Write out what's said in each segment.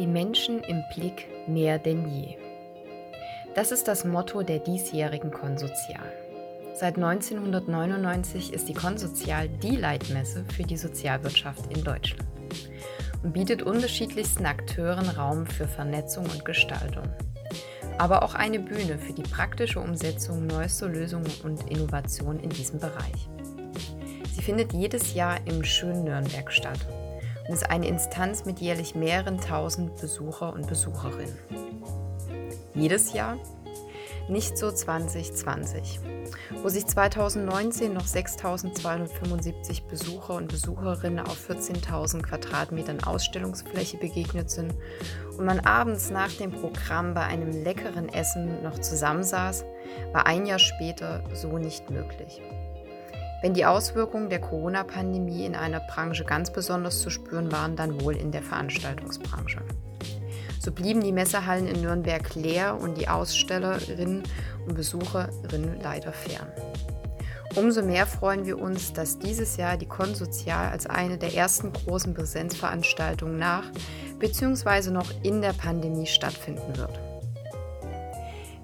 Die Menschen im Blick mehr denn je. Das ist das Motto der diesjährigen Konsozial. Seit 1999 ist die Konsozial die Leitmesse für die Sozialwirtschaft in Deutschland und bietet unterschiedlichsten Akteuren Raum für Vernetzung und Gestaltung. Aber auch eine Bühne für die praktische Umsetzung neuester Lösungen und Innovationen in diesem Bereich. Sie findet jedes Jahr im schönen Nürnberg statt und ist eine Instanz mit jährlich mehreren tausend Besucher und Besucherinnen. Jedes Jahr? Nicht so 2020, wo sich 2019 noch 6.275 Besucher und Besucherinnen auf 14.000 Quadratmetern Ausstellungsfläche begegnet sind und man abends nach dem Programm bei einem leckeren Essen noch zusammensaß, war ein Jahr später so nicht möglich. Wenn die Auswirkungen der Corona-Pandemie in einer Branche ganz besonders zu spüren waren, dann wohl in der Veranstaltungsbranche. So blieben die Messehallen in Nürnberg leer und die Ausstellerinnen und Besucherinnen leider fern. Umso mehr freuen wir uns, dass dieses Jahr die Konsozial als eine der ersten großen Präsenzveranstaltungen nach bzw. noch in der Pandemie stattfinden wird.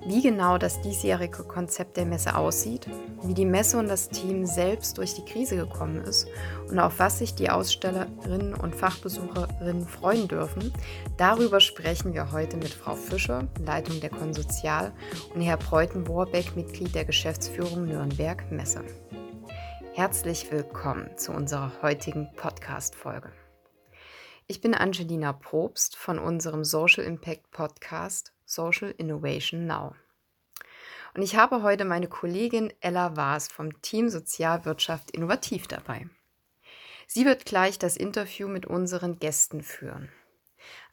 Wie genau das diesjährige Konzept der Messe aussieht, wie die Messe und das Team selbst durch die Krise gekommen ist und auf was sich die Ausstellerinnen und Fachbesucherinnen freuen dürfen, darüber sprechen wir heute mit Frau Fischer, Leitung der Konsozial, und Herr Preuten-Warbeck, Mitglied der Geschäftsführung Nürnberg Messe. Herzlich willkommen zu unserer heutigen Podcast-Folge. Ich bin Angelina Probst von unserem Social Impact Podcast Social Innovation Now. Und ich habe heute meine Kollegin Ella Waas vom Team Sozialwirtschaft Innovativ dabei. Sie wird gleich das Interview mit unseren Gästen führen.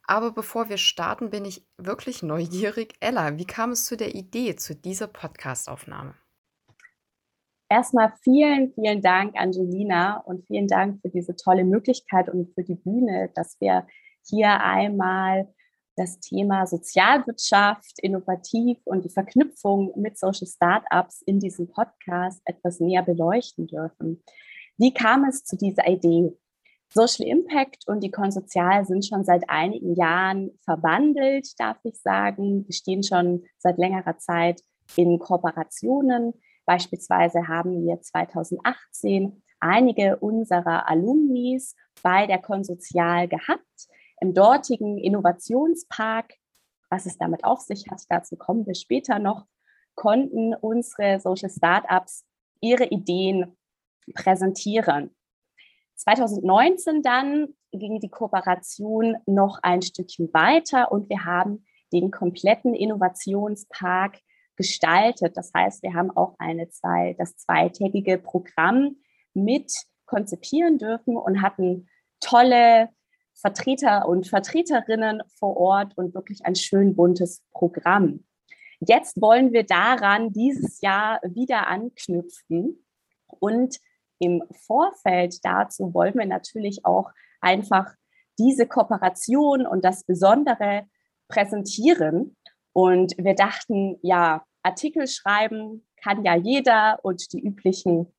Aber bevor wir starten, bin ich wirklich neugierig. Ella, wie kam es zu der Idee zu dieser Podcastaufnahme? Erstmal vielen, vielen Dank, Angelina, und vielen Dank für diese tolle Möglichkeit und für die Bühne, dass wir hier einmal das Thema Sozialwirtschaft, innovativ und die Verknüpfung mit Social Startups in diesem Podcast etwas näher beleuchten dürfen. Wie kam es zu dieser Idee? Social Impact und die Konsozial sind schon seit einigen Jahren verwandelt, darf ich sagen. Wir stehen schon seit längerer Zeit in Kooperationen. Beispielsweise haben wir 2018 einige unserer Alumnis bei der Konsozial gehabt im dortigen Innovationspark, was es damit auf sich hat, dazu kommen wir später noch, konnten unsere Social Startups ihre Ideen präsentieren. 2019 dann ging die Kooperation noch ein Stückchen weiter und wir haben den kompletten Innovationspark gestaltet. Das heißt, wir haben auch eine zwei, das zweitägige Programm mit konzipieren dürfen und hatten tolle Vertreter und Vertreterinnen vor Ort und wirklich ein schön buntes Programm. Jetzt wollen wir daran dieses Jahr wieder anknüpfen und im Vorfeld dazu wollen wir natürlich auch einfach diese Kooperation und das Besondere präsentieren. Und wir dachten, ja, Artikel schreiben kann ja jeder und die üblichen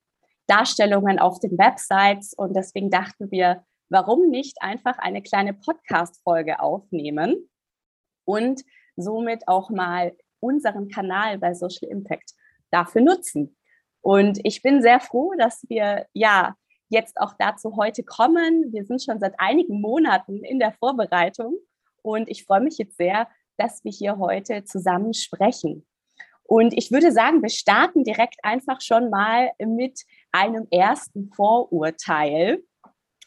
Darstellungen auf den Websites. Und deswegen dachten wir, warum nicht einfach eine kleine Podcast-Folge aufnehmen und somit auch mal unseren Kanal bei Social Impact dafür nutzen. Und ich bin sehr froh, dass wir ja jetzt auch dazu heute kommen. Wir sind schon seit einigen Monaten in der Vorbereitung und ich freue mich jetzt sehr, dass wir hier heute zusammen sprechen. Und ich würde sagen, wir starten direkt einfach schon mal mit einem ersten Vorurteil.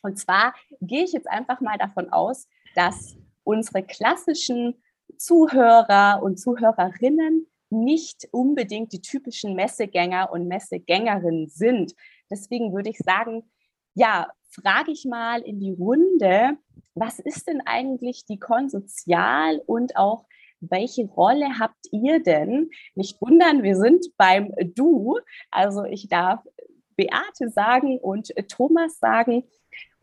Und zwar gehe ich jetzt einfach mal davon aus, dass unsere klassischen Zuhörer und Zuhörerinnen nicht unbedingt die typischen Messegänger und Messegängerinnen sind. Deswegen würde ich sagen, ja, frage ich mal in die Runde, was ist denn eigentlich die Konsozial und auch welche Rolle habt ihr denn? Nicht wundern, wir sind beim Du. Also ich darf Beate sagen und Thomas sagen.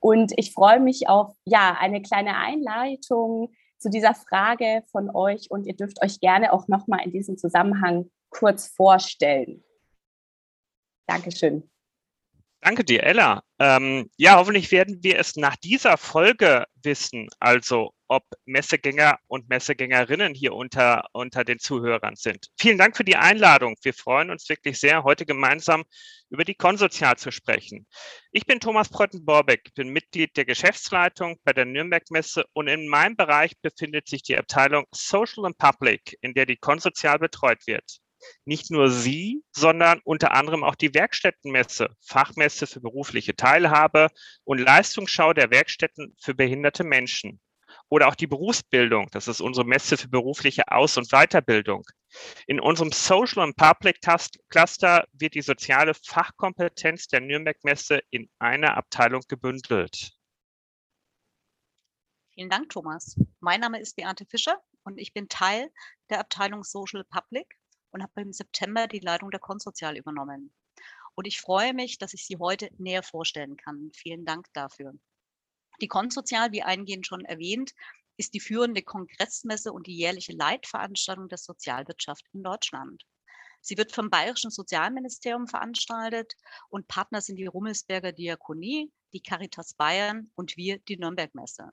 Und ich freue mich auf ja, eine kleine Einleitung zu dieser Frage von euch und ihr dürft euch gerne auch nochmal in diesem Zusammenhang kurz vorstellen. Dankeschön. Danke dir, Ella. Ähm, ja, hoffentlich werden wir es nach dieser Folge wissen. Also, ob Messegänger und Messegängerinnen hier unter, unter den Zuhörern sind. Vielen Dank für die Einladung. Wir freuen uns wirklich sehr, heute gemeinsam über die Konsozial zu sprechen. Ich bin Thomas Preuten-Borbeck, bin Mitglied der Geschäftsleitung bei der Nürnberg-Messe und in meinem Bereich befindet sich die Abteilung Social and Public, in der die Konsozial betreut wird nicht nur Sie, sondern unter anderem auch die Werkstättenmesse, Fachmesse für berufliche Teilhabe und Leistungsschau der Werkstätten für behinderte Menschen. Oder auch die Berufsbildung, das ist unsere Messe für berufliche Aus- und Weiterbildung. In unserem Social and Public Cluster wird die soziale Fachkompetenz der Nürnberg-Messe in einer Abteilung gebündelt. Vielen Dank, Thomas. Mein Name ist Beate Fischer und ich bin Teil der Abteilung Social Public und habe im September die Leitung der Konsozial übernommen. Und ich freue mich, dass ich Sie heute näher vorstellen kann. Vielen Dank dafür. Die Konsozial, wie eingehend schon erwähnt, ist die führende Kongressmesse und die jährliche Leitveranstaltung der Sozialwirtschaft in Deutschland. Sie wird vom Bayerischen Sozialministerium veranstaltet und Partner sind die Rummelsberger Diakonie, die Caritas Bayern und wir, die Nürnberg-Messe.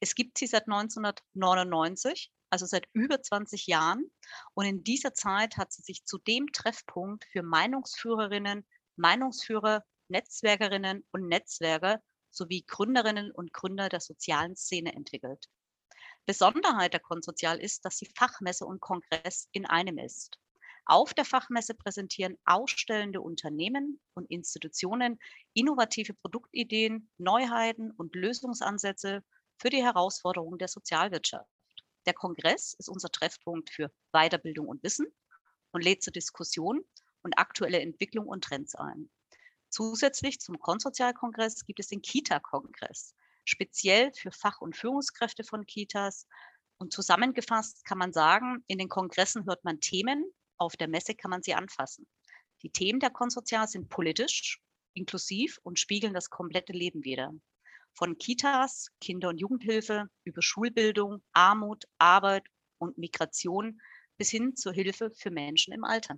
Es gibt sie seit 1999 also seit über 20 Jahren. Und in dieser Zeit hat sie sich zu dem Treffpunkt für Meinungsführerinnen, Meinungsführer, Netzwerkerinnen und Netzwerker sowie Gründerinnen und Gründer der sozialen Szene entwickelt. Besonderheit der Konsozial ist, dass sie Fachmesse und Kongress in einem ist. Auf der Fachmesse präsentieren ausstellende Unternehmen und Institutionen innovative Produktideen, Neuheiten und Lösungsansätze für die Herausforderungen der Sozialwirtschaft. Der Kongress ist unser Treffpunkt für Weiterbildung und Wissen und lädt zur Diskussion und aktuelle Entwicklung und Trends ein. Zusätzlich zum Konsozialkongress gibt es den Kita-Kongress, speziell für Fach- und Führungskräfte von Kitas. Und zusammengefasst kann man sagen, in den Kongressen hört man Themen, auf der Messe kann man sie anfassen. Die Themen der Konsozial sind politisch, inklusiv und spiegeln das komplette Leben wider von Kitas, Kinder- und Jugendhilfe über Schulbildung, Armut, Arbeit und Migration bis hin zur Hilfe für Menschen im Alter.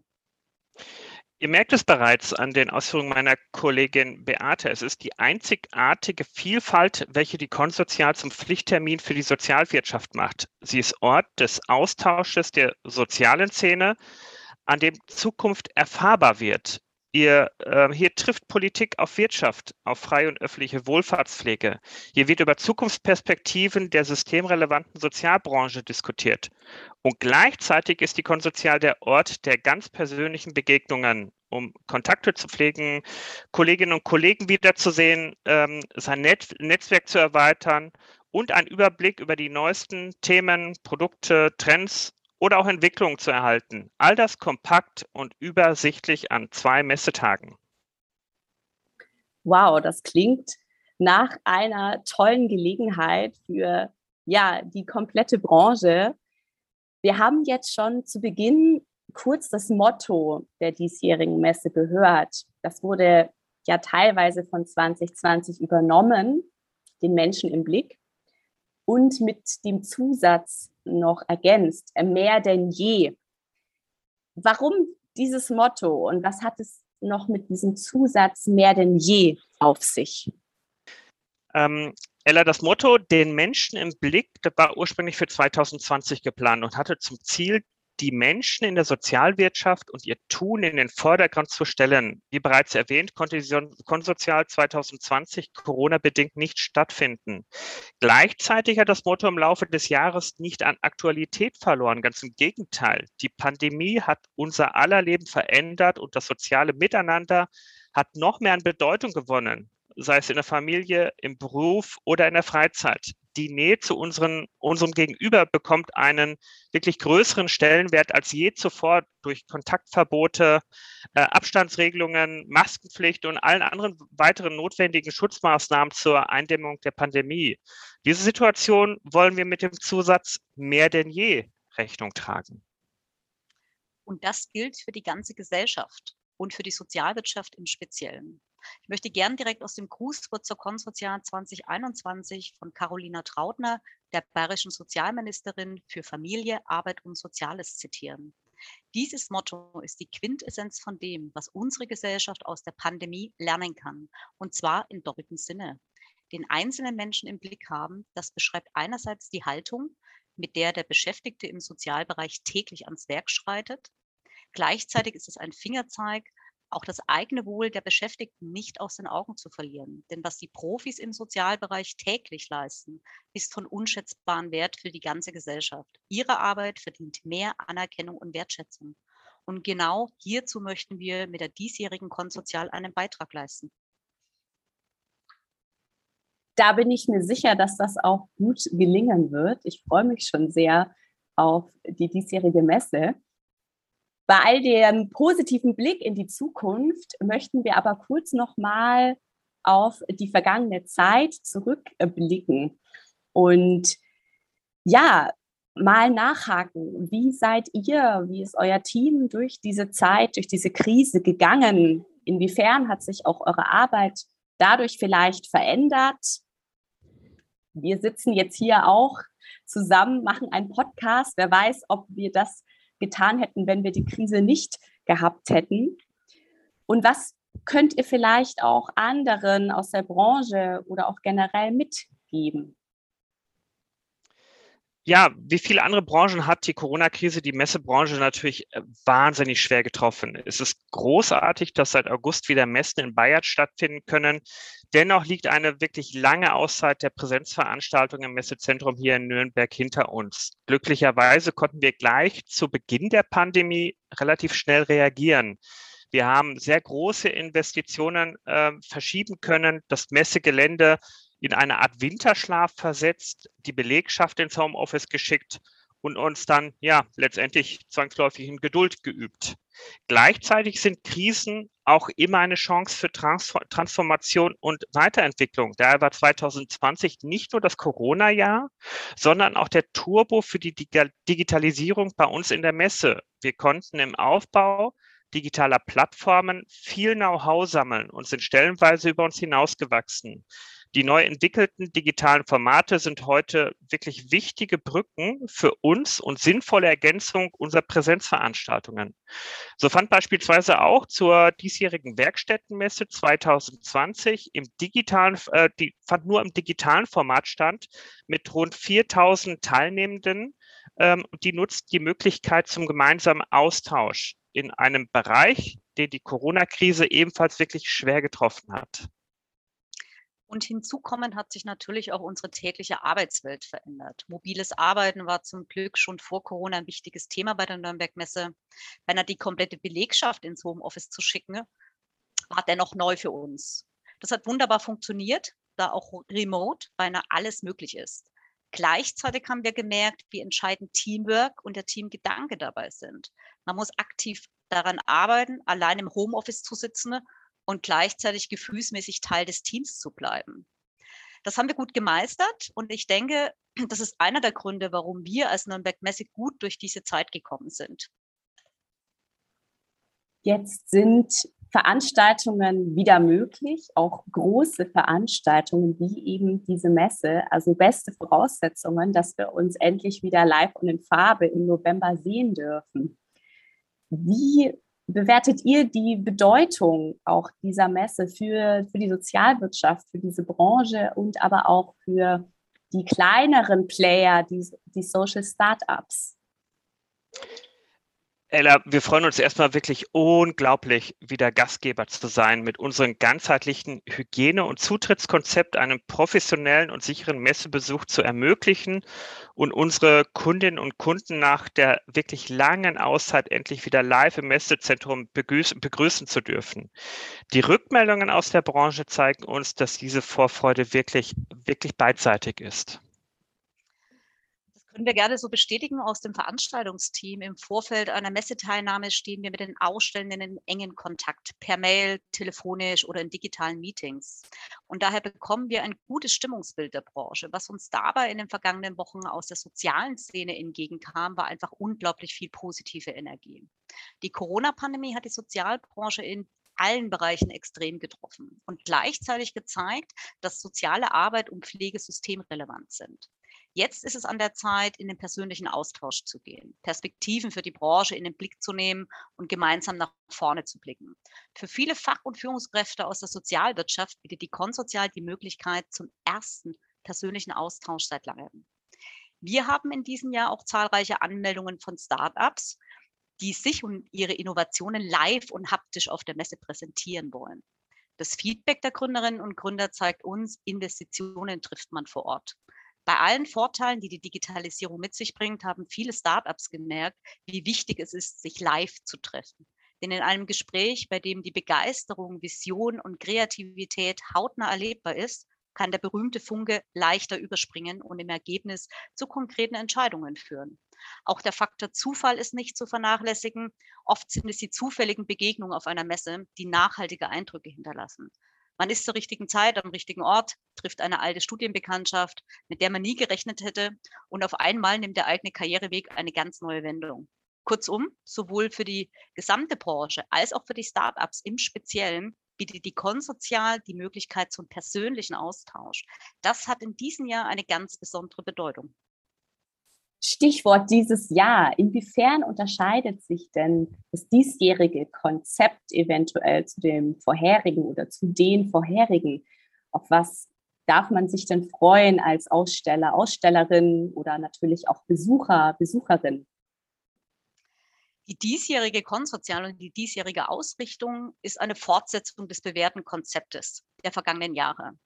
Ihr merkt es bereits an den Ausführungen meiner Kollegin Beate. Es ist die einzigartige Vielfalt, welche die Konsozial zum Pflichttermin für die Sozialwirtschaft macht. Sie ist Ort des Austausches der sozialen Szene, an dem Zukunft erfahrbar wird. Ihr, äh, hier trifft Politik auf Wirtschaft, auf freie und öffentliche Wohlfahrtspflege. Hier wird über Zukunftsperspektiven der systemrelevanten Sozialbranche diskutiert. Und gleichzeitig ist die Konsozial der Ort der ganz persönlichen Begegnungen, um Kontakte zu pflegen, Kolleginnen und Kollegen wiederzusehen, ähm, sein Net Netzwerk zu erweitern und einen Überblick über die neuesten Themen, Produkte, Trends oder auch Entwicklungen zu erhalten. All das kompakt und übersichtlich an zwei Messetagen. Wow, das klingt nach einer tollen Gelegenheit für ja, die komplette Branche. Wir haben jetzt schon zu Beginn kurz das Motto der diesjährigen Messe gehört. Das wurde ja teilweise von 2020 übernommen, den Menschen im Blick und mit dem Zusatz noch ergänzt, äh, mehr denn je. Warum dieses Motto und was hat es noch mit diesem Zusatz mehr denn je auf sich? Ähm, Ella, das Motto, den Menschen im Blick, das war ursprünglich für 2020 geplant und hatte zum Ziel, die Menschen in der Sozialwirtschaft und ihr Tun in den Vordergrund zu stellen. Wie bereits erwähnt, konnte die Konsozial 2020 Corona-bedingt nicht stattfinden. Gleichzeitig hat das Motto im Laufe des Jahres nicht an Aktualität verloren. Ganz im Gegenteil. Die Pandemie hat unser aller Leben verändert und das soziale Miteinander hat noch mehr an Bedeutung gewonnen sei es in der Familie, im Beruf oder in der Freizeit die Nähe zu unseren, unserem Gegenüber bekommt einen wirklich größeren Stellenwert als je zuvor durch Kontaktverbote, äh, Abstandsregelungen, Maskenpflicht und allen anderen weiteren notwendigen Schutzmaßnahmen zur Eindämmung der Pandemie. Diese Situation wollen wir mit dem Zusatz mehr denn je Rechnung tragen. Und das gilt für die ganze Gesellschaft und für die Sozialwirtschaft im Speziellen. Ich möchte gern direkt aus dem Grußwort zur Konsortial 2021 von Carolina Trautner, der bayerischen Sozialministerin für Familie, Arbeit und Soziales zitieren. Dieses Motto ist die Quintessenz von dem, was unsere Gesellschaft aus der Pandemie lernen kann, und zwar im doppelten Sinne. den einzelnen Menschen im Blick haben, das beschreibt einerseits die Haltung, mit der der Beschäftigte im Sozialbereich täglich ans Werk schreitet. Gleichzeitig ist es ein Fingerzeig, auch das eigene Wohl der Beschäftigten nicht aus den Augen zu verlieren. Denn was die Profis im Sozialbereich täglich leisten, ist von unschätzbarem Wert für die ganze Gesellschaft. Ihre Arbeit verdient mehr Anerkennung und Wertschätzung. Und genau hierzu möchten wir mit der diesjährigen Konsozial einen Beitrag leisten. Da bin ich mir sicher, dass das auch gut gelingen wird. Ich freue mich schon sehr auf die diesjährige Messe. Bei all dem positiven Blick in die Zukunft möchten wir aber kurz nochmal auf die vergangene Zeit zurückblicken und ja, mal nachhaken. Wie seid ihr, wie ist euer Team durch diese Zeit, durch diese Krise gegangen? Inwiefern hat sich auch eure Arbeit dadurch vielleicht verändert? Wir sitzen jetzt hier auch zusammen, machen einen Podcast. Wer weiß, ob wir das getan hätten, wenn wir die Krise nicht gehabt hätten? Und was könnt ihr vielleicht auch anderen aus der Branche oder auch generell mitgeben? Ja, wie viele andere Branchen hat die Corona-Krise die Messebranche natürlich äh, wahnsinnig schwer getroffen. Es ist großartig, dass seit August wieder Messen in Bayern stattfinden können. Dennoch liegt eine wirklich lange Auszeit der Präsenzveranstaltung im Messezentrum hier in Nürnberg hinter uns. Glücklicherweise konnten wir gleich zu Beginn der Pandemie relativ schnell reagieren. Wir haben sehr große Investitionen äh, verschieben können. Das Messegelände in eine Art Winterschlaf versetzt, die Belegschaft ins Homeoffice geschickt und uns dann ja letztendlich zwangsläufig in Geduld geübt. Gleichzeitig sind Krisen auch immer eine Chance für Transformation und Weiterentwicklung. Daher war 2020 nicht nur das Corona-Jahr, sondern auch der Turbo für die Digitalisierung bei uns in der Messe. Wir konnten im Aufbau digitaler Plattformen viel Know-how sammeln und sind stellenweise über uns hinausgewachsen. Die neu entwickelten digitalen Formate sind heute wirklich wichtige Brücken für uns und sinnvolle Ergänzung unserer Präsenzveranstaltungen. So fand beispielsweise auch zur diesjährigen Werkstättenmesse 2020 im digitalen, äh, die fand nur im digitalen Format stand mit rund 4000 Teilnehmenden. Ähm, die nutzt die Möglichkeit zum gemeinsamen Austausch in einem Bereich, den die Corona-Krise ebenfalls wirklich schwer getroffen hat. Und hinzukommen hat sich natürlich auch unsere tägliche Arbeitswelt verändert. Mobiles Arbeiten war zum Glück schon vor Corona ein wichtiges Thema bei der Nürnberg-Messe. Beinahe die komplette Belegschaft ins Homeoffice zu schicken, war dennoch neu für uns. Das hat wunderbar funktioniert, da auch remote beinahe alles möglich ist. Gleichzeitig haben wir gemerkt, wie entscheidend Teamwork und der Teamgedanke dabei sind. Man muss aktiv daran arbeiten, allein im Homeoffice zu sitzen und gleichzeitig gefühlsmäßig Teil des Teams zu bleiben. Das haben wir gut gemeistert und ich denke, das ist einer der Gründe, warum wir als Nürnberg Messe gut durch diese Zeit gekommen sind. Jetzt sind Veranstaltungen wieder möglich, auch große Veranstaltungen wie eben diese Messe, also beste Voraussetzungen, dass wir uns endlich wieder live und in Farbe im November sehen dürfen. Wie bewertet ihr die Bedeutung auch dieser Messe für, für die Sozialwirtschaft, für diese Branche und aber auch für die kleineren Player, die, die Social Startups? Ella, wir freuen uns erstmal wirklich unglaublich, wieder Gastgeber zu sein mit unserem ganzheitlichen Hygiene- und Zutrittskonzept, einen professionellen und sicheren Messebesuch zu ermöglichen und unsere Kundinnen und Kunden nach der wirklich langen Auszeit endlich wieder live im Messezentrum begrüßen, zu dürfen. Die Rückmeldungen aus der Branche zeigen uns, dass diese Vorfreude wirklich, wirklich beidseitig ist. Können wir gerne so bestätigen aus dem Veranstaltungsteam. Im Vorfeld einer Messeteilnahme stehen wir mit den Ausstellenden in engen Kontakt, per Mail, telefonisch oder in digitalen Meetings. Und daher bekommen wir ein gutes Stimmungsbild der Branche. Was uns dabei in den vergangenen Wochen aus der sozialen Szene entgegenkam, war einfach unglaublich viel positive Energie. Die Corona-Pandemie hat die Sozialbranche in allen Bereichen extrem getroffen und gleichzeitig gezeigt, dass soziale Arbeit und Pflege systemrelevant sind. Jetzt ist es an der Zeit, in den persönlichen Austausch zu gehen, Perspektiven für die Branche in den Blick zu nehmen und gemeinsam nach vorne zu blicken. Für viele Fach- und Führungskräfte aus der Sozialwirtschaft bietet die Konsozial die Möglichkeit zum ersten persönlichen Austausch seit langem. Wir haben in diesem Jahr auch zahlreiche Anmeldungen von Startups, die sich und ihre Innovationen live und haptisch auf der Messe präsentieren wollen. Das Feedback der Gründerinnen und Gründer zeigt uns, Investitionen trifft man vor Ort. Bei allen Vorteilen, die die Digitalisierung mit sich bringt, haben viele Startups gemerkt, wie wichtig es ist, sich live zu treffen. Denn in einem Gespräch, bei dem die Begeisterung, Vision und Kreativität hautnah erlebbar ist, kann der berühmte Funke leichter überspringen und im Ergebnis zu konkreten Entscheidungen führen. Auch der Faktor Zufall ist nicht zu vernachlässigen. Oft sind es die zufälligen Begegnungen auf einer Messe, die nachhaltige Eindrücke hinterlassen. Man ist zur richtigen Zeit am richtigen Ort, trifft eine alte Studienbekanntschaft, mit der man nie gerechnet hätte und auf einmal nimmt der eigene Karriereweg eine ganz neue Wendung. Kurzum, sowohl für die gesamte Branche als auch für die Startups im Speziellen bietet die Konsozial die Möglichkeit zum persönlichen Austausch. Das hat in diesem Jahr eine ganz besondere Bedeutung. Stichwort dieses Jahr. Inwiefern unterscheidet sich denn das diesjährige Konzept eventuell zu dem vorherigen oder zu den vorherigen? Auf was darf man sich denn freuen als Aussteller, Ausstellerin oder natürlich auch Besucher, Besucherin? Die diesjährige Konsortial und die diesjährige Ausrichtung ist eine Fortsetzung des bewährten Konzeptes der vergangenen Jahre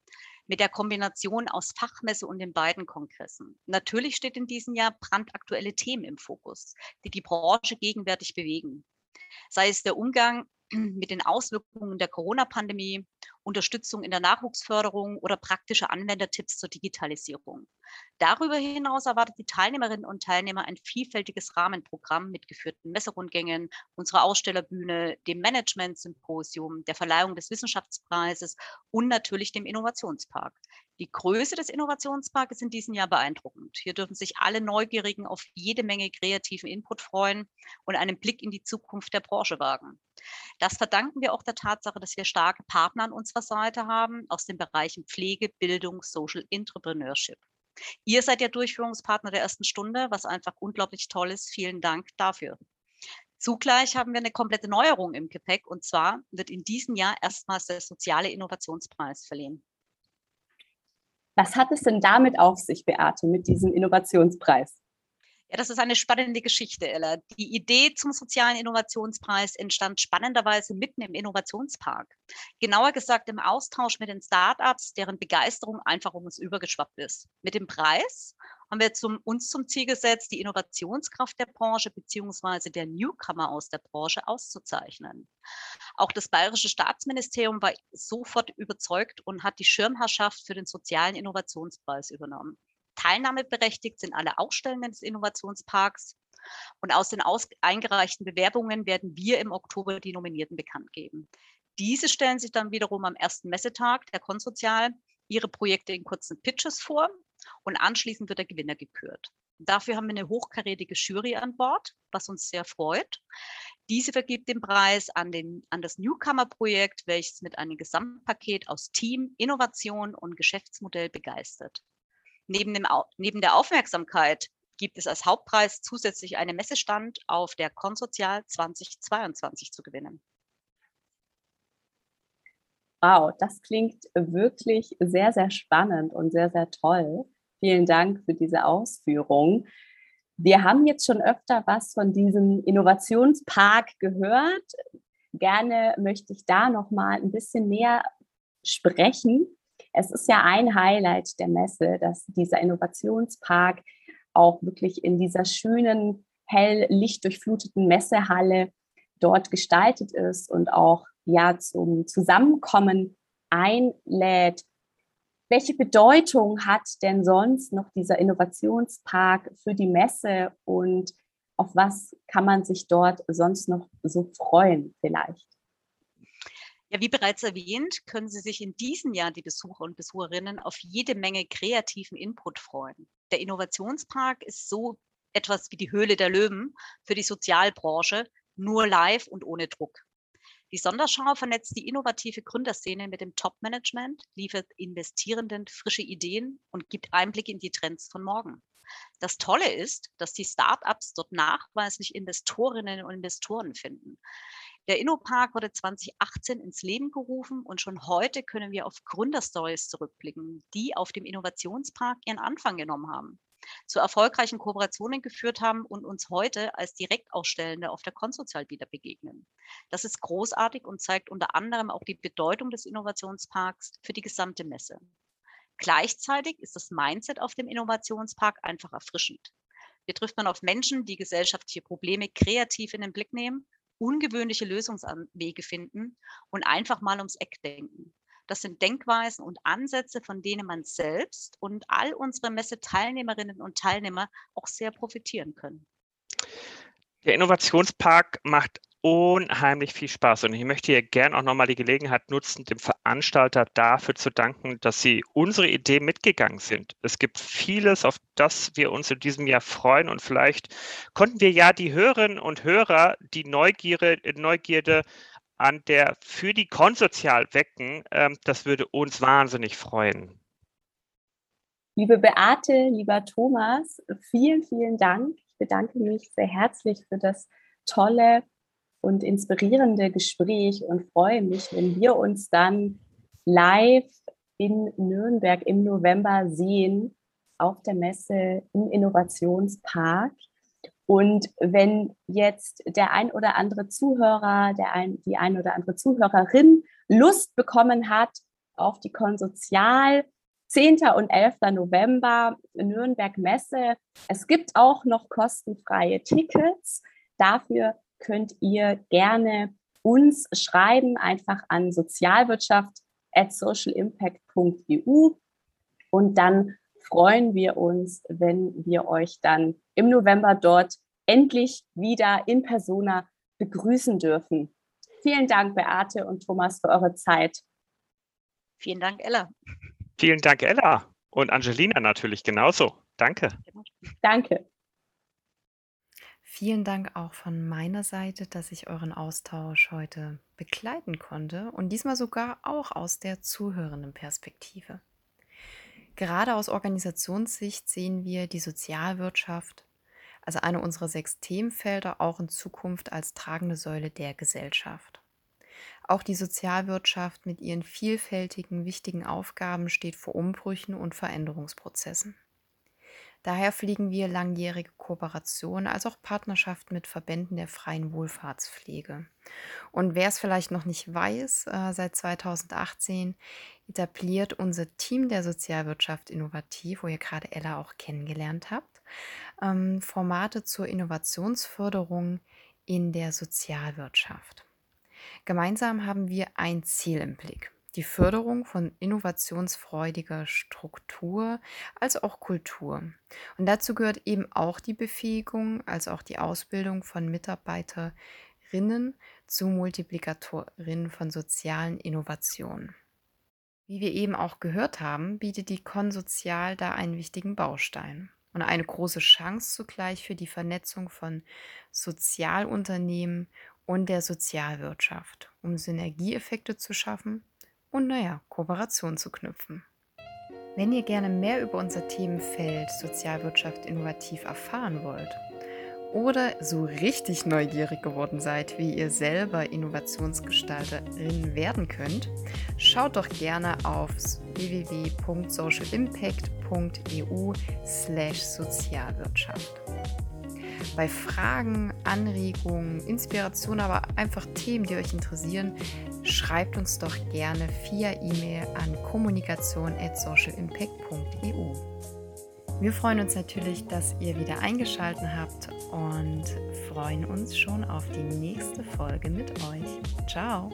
mit der Kombination aus Fachmesse und den beiden Kongressen. Natürlich steht in diesem Jahr brandaktuelle Themen im Fokus, die die Branche gegenwärtig bewegen. Sei es der Umgang mit den Auswirkungen der Corona-Pandemie, Unterstützung in der Nachwuchsförderung oder praktische Anwendertipps zur Digitalisierung. Darüber hinaus erwartet die Teilnehmerinnen und Teilnehmer ein vielfältiges Rahmenprogramm mit geführten Messerundgängen, unserer Ausstellerbühne, dem Management-Symposium, der Verleihung des Wissenschaftspreises und natürlich dem Innovationspark. Die Größe des Innovationsparks ist in diesem Jahr beeindruckend. Hier dürfen sich alle Neugierigen auf jede Menge kreativen Input freuen und einen Blick in die Zukunft der Branche wagen. Das verdanken wir auch der Tatsache, dass wir starke Partner an unserer Seite haben aus den Bereichen Pflege, Bildung, Social Entrepreneurship. Ihr seid der Durchführungspartner der ersten Stunde, was einfach unglaublich toll ist. Vielen Dank dafür. Zugleich haben wir eine komplette Neuerung im Gepäck und zwar wird in diesem Jahr erstmals der soziale Innovationspreis verliehen. Was hat es denn damit auf sich, Beate, mit diesem Innovationspreis? Ja, das ist eine spannende Geschichte, Ella. Die Idee zum sozialen Innovationspreis entstand spannenderweise mitten im Innovationspark. Genauer gesagt im Austausch mit den Startups, deren Begeisterung einfach um uns übergeschwappt ist. Mit dem Preis haben wir zum, uns zum Ziel gesetzt, die Innovationskraft der Branche beziehungsweise der Newcomer aus der Branche auszuzeichnen. Auch das Bayerische Staatsministerium war sofort überzeugt und hat die Schirmherrschaft für den sozialen Innovationspreis übernommen. Teilnahmeberechtigt sind alle Ausstellenden des Innovationsparks. Und aus den aus eingereichten Bewerbungen werden wir im Oktober die Nominierten bekannt geben. Diese stellen sich dann wiederum am ersten Messetag der Konsozial ihre Projekte in kurzen Pitches vor und anschließend wird der Gewinner gekürt. Dafür haben wir eine hochkarätige Jury an Bord, was uns sehr freut. Diese vergibt den Preis an, den, an das Newcomer-Projekt, welches mit einem Gesamtpaket aus Team, Innovation und Geschäftsmodell begeistert. Neben, dem, neben der Aufmerksamkeit gibt es als Hauptpreis zusätzlich einen Messestand auf der Konsozial 2022 zu gewinnen. Wow, das klingt wirklich sehr, sehr spannend und sehr, sehr toll. Vielen Dank für diese Ausführung. Wir haben jetzt schon öfter was von diesem Innovationspark gehört. Gerne möchte ich da noch mal ein bisschen näher sprechen. Es ist ja ein Highlight der Messe, dass dieser Innovationspark auch wirklich in dieser schönen, hell lichtdurchfluteten Messehalle dort gestaltet ist und auch ja zum Zusammenkommen einlädt. Welche Bedeutung hat denn sonst noch dieser Innovationspark für die Messe und auf was kann man sich dort sonst noch so freuen vielleicht? Ja, wie bereits erwähnt, können Sie sich in diesem Jahr die Besucher und Besucherinnen auf jede Menge kreativen Input freuen. Der Innovationspark ist so etwas wie die Höhle der Löwen für die Sozialbranche, nur live und ohne Druck. Die Sonderschau vernetzt die innovative Gründerszene mit dem Top-Management, liefert Investierenden frische Ideen und gibt Einblick in die Trends von morgen. Das Tolle ist, dass die Startups dort nachweislich Investorinnen und Investoren finden. Der InnoPark wurde 2018 ins Leben gerufen und schon heute können wir auf Gründerstories zurückblicken, die auf dem Innovationspark ihren Anfang genommen haben, zu erfolgreichen Kooperationen geführt haben und uns heute als Direktausstellende auf der Konsozial wieder begegnen. Das ist großartig und zeigt unter anderem auch die Bedeutung des Innovationsparks für die gesamte Messe. Gleichzeitig ist das Mindset auf dem Innovationspark einfach erfrischend. Hier trifft man auf Menschen, die gesellschaftliche Probleme kreativ in den Blick nehmen ungewöhnliche Lösungswege finden und einfach mal ums Eck denken. Das sind Denkweisen und Ansätze, von denen man selbst und all unsere Messe-Teilnehmerinnen und Teilnehmer auch sehr profitieren können. Der Innovationspark macht unheimlich viel Spaß. Und ich möchte hier gerne auch nochmal die Gelegenheit nutzen, dem Veranstalter dafür zu danken, dass sie unsere Idee mitgegangen sind. Es gibt vieles, auf das wir uns in diesem Jahr freuen. Und vielleicht konnten wir ja die Hörerinnen und Hörer die Neugierde, Neugierde an der für die Konsozial wecken. Ähm, das würde uns wahnsinnig freuen. Liebe Beate, lieber Thomas, vielen, vielen Dank. Ich bedanke mich sehr herzlich für das tolle und inspirierende Gespräch und freue mich, wenn wir uns dann live in Nürnberg im November sehen auf der Messe im Innovationspark. Und wenn jetzt der ein oder andere Zuhörer, der ein, die ein oder andere Zuhörerin Lust bekommen hat auf die Konsozial, 10. und 11. November Nürnberg Messe. Es gibt auch noch kostenfreie Tickets. Dafür könnt ihr gerne uns schreiben, einfach an sozialwirtschaft at socialimpact.eu und dann freuen wir uns, wenn wir euch dann im November dort endlich wieder in persona begrüßen dürfen. Vielen Dank, Beate und Thomas, für eure Zeit. Vielen Dank, Ella. Vielen Dank, Ella. Und Angelina natürlich genauso. Danke. Danke. Vielen Dank auch von meiner Seite, dass ich euren Austausch heute begleiten konnte und diesmal sogar auch aus der zuhörenden Perspektive. Gerade aus Organisationssicht sehen wir die Sozialwirtschaft, also eine unserer sechs Themenfelder, auch in Zukunft als tragende Säule der Gesellschaft. Auch die Sozialwirtschaft mit ihren vielfältigen, wichtigen Aufgaben steht vor Umbrüchen und Veränderungsprozessen. Daher fliegen wir langjährige Kooperationen als auch Partnerschaften mit Verbänden der freien Wohlfahrtspflege. Und wer es vielleicht noch nicht weiß, äh, seit 2018 etabliert unser Team der Sozialwirtschaft innovativ, wo ihr gerade Ella auch kennengelernt habt, ähm, Formate zur Innovationsförderung in der Sozialwirtschaft. Gemeinsam haben wir ein Ziel im Blick die Förderung von innovationsfreudiger Struktur als auch Kultur. Und dazu gehört eben auch die Befähigung als auch die Ausbildung von Mitarbeiterinnen zu Multiplikatorinnen von sozialen Innovationen. Wie wir eben auch gehört haben, bietet die Konsozial da einen wichtigen Baustein und eine große Chance zugleich für die Vernetzung von Sozialunternehmen und der Sozialwirtschaft, um Synergieeffekte zu schaffen und naja, Kooperation zu knüpfen. Wenn ihr gerne mehr über unser Themenfeld Sozialwirtschaft innovativ erfahren wollt oder so richtig neugierig geworden seid, wie ihr selber Innovationsgestalterin werden könnt, schaut doch gerne auf www.socialimpact.eu/sozialwirtschaft. Bei Fragen, Anregungen, Inspirationen, aber einfach Themen, die euch interessieren, schreibt uns doch gerne via E-Mail an kommunikation@socialimpact.eu. Wir freuen uns natürlich, dass ihr wieder eingeschaltet habt und freuen uns schon auf die nächste Folge mit euch. Ciao!